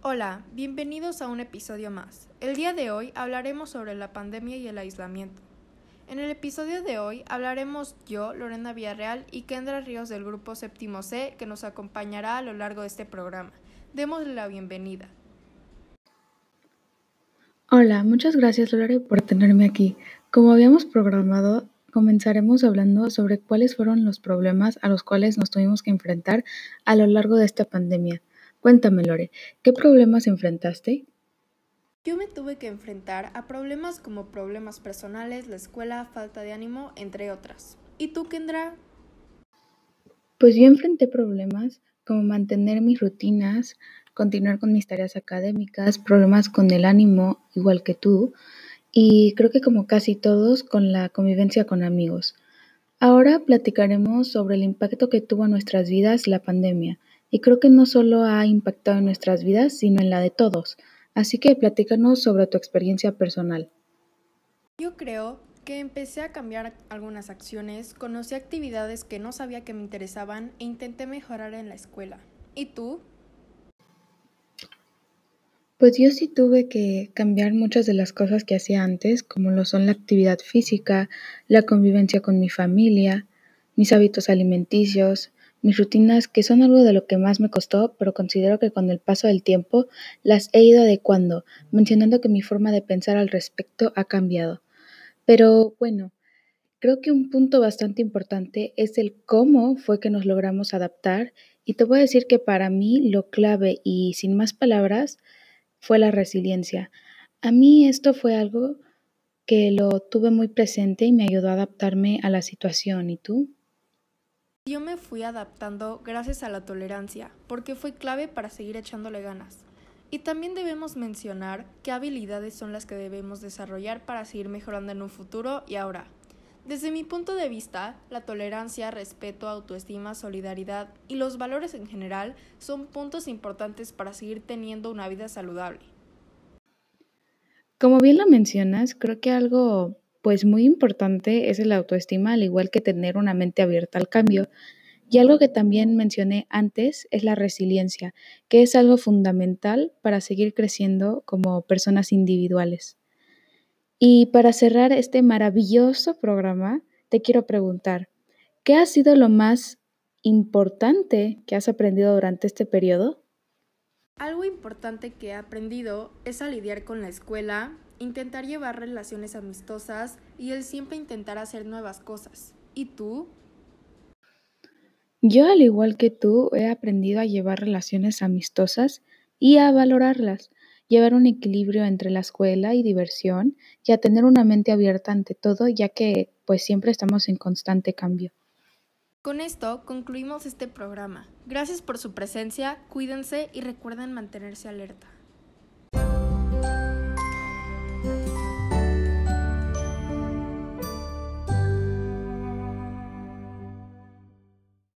Hola, bienvenidos a un episodio más. El día de hoy hablaremos sobre la pandemia y el aislamiento. En el episodio de hoy hablaremos yo, Lorena Villarreal y Kendra Ríos del grupo Séptimo C, que nos acompañará a lo largo de este programa. Démosle la bienvenida. Hola, muchas gracias Lore por tenerme aquí. Como habíamos programado, comenzaremos hablando sobre cuáles fueron los problemas a los cuales nos tuvimos que enfrentar a lo largo de esta pandemia. Cuéntame, Lore, ¿qué problemas enfrentaste? Yo me tuve que enfrentar a problemas como problemas personales, la escuela, falta de ánimo, entre otras. ¿Y tú, Kendra? Pues yo enfrenté problemas como mantener mis rutinas, continuar con mis tareas académicas, problemas con el ánimo, igual que tú, y creo que como casi todos, con la convivencia con amigos. Ahora platicaremos sobre el impacto que tuvo en nuestras vidas la pandemia y creo que no solo ha impactado en nuestras vidas, sino en la de todos. Así que platícanos sobre tu experiencia personal. Yo creo que empecé a cambiar algunas acciones, conocí actividades que no sabía que me interesaban e intenté mejorar en la escuela. ¿Y tú? Pues yo sí tuve que cambiar muchas de las cosas que hacía antes, como lo son la actividad física, la convivencia con mi familia, mis hábitos alimenticios, mis rutinas, que son algo de lo que más me costó, pero considero que con el paso del tiempo las he ido adecuando, mencionando que mi forma de pensar al respecto ha cambiado. Pero bueno, creo que un punto bastante importante es el cómo fue que nos logramos adaptar y te voy a decir que para mí lo clave y sin más palabras fue la resiliencia. A mí esto fue algo que lo tuve muy presente y me ayudó a adaptarme a la situación. ¿Y tú? Yo me fui adaptando gracias a la tolerancia, porque fue clave para seguir echándole ganas. Y también debemos mencionar qué habilidades son las que debemos desarrollar para seguir mejorando en un futuro y ahora. Desde mi punto de vista, la tolerancia, respeto, autoestima, solidaridad y los valores en general son puntos importantes para seguir teniendo una vida saludable. Como bien lo mencionas, creo que algo pues muy importante es el autoestima, al igual que tener una mente abierta al cambio. Y algo que también mencioné antes es la resiliencia, que es algo fundamental para seguir creciendo como personas individuales. Y para cerrar este maravilloso programa, te quiero preguntar, ¿qué ha sido lo más importante que has aprendido durante este periodo? Algo importante que he aprendido es a lidiar con la escuela, intentar llevar relaciones amistosas y el siempre intentar hacer nuevas cosas. ¿Y tú? Yo, al igual que tú, he aprendido a llevar relaciones amistosas y a valorarlas, llevar un equilibrio entre la escuela y diversión y a tener una mente abierta ante todo, ya que pues siempre estamos en constante cambio. Con esto concluimos este programa. Gracias por su presencia, cuídense y recuerden mantenerse alerta.